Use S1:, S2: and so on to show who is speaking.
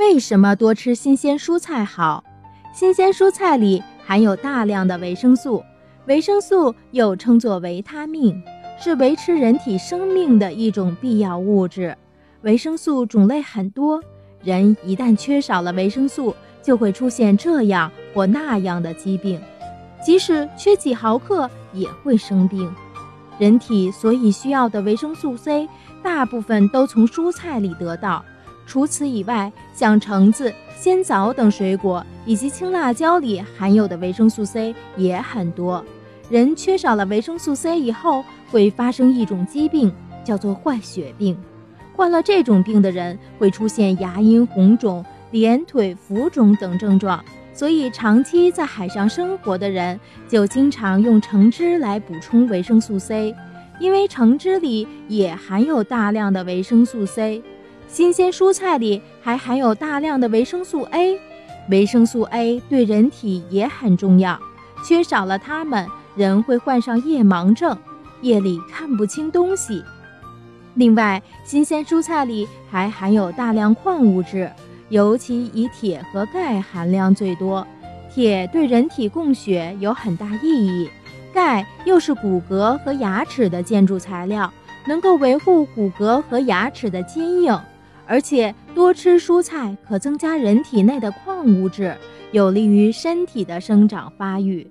S1: 为什么多吃新鲜蔬菜好？新鲜蔬菜里含有大量的维生素，维生素又称作维他命，是维持人体生命的一种必要物质。维生素种类很多，人一旦缺少了维生素，就会出现这样或那样的疾病，即使缺几毫克也会生病。人体所以需要的维生素 C，大部分都从蔬菜里得到。除此以外，像橙子、鲜枣等水果以及青辣椒里含有的维生素 C 也很多。人缺少了维生素 C 以后，会发生一种疾病，叫做坏血病。患了这种病的人会出现牙龈红肿、脸腿浮肿等症状。所以，长期在海上生活的人就经常用橙汁来补充维生素 C，因为橙汁里也含有大量的维生素 C。新鲜蔬菜里还含有大量的维生素 A，维生素 A 对人体也很重要，缺少了它们，人会患上夜盲症，夜里看不清东西。另外，新鲜蔬菜里还含有大量矿物质。尤其以铁和钙含量最多，铁对人体供血有很大意义，钙又是骨骼和牙齿的建筑材料，能够维护骨骼和牙齿的坚硬。而且多吃蔬菜可增加人体内的矿物质，有利于身体的生长发育。